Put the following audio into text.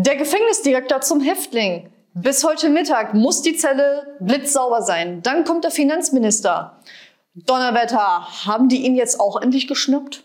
Der Gefängnisdirektor zum Häftling. Bis heute Mittag muss die Zelle blitzsauber sein. Dann kommt der Finanzminister. Donnerwetter, haben die ihn jetzt auch endlich geschnappt?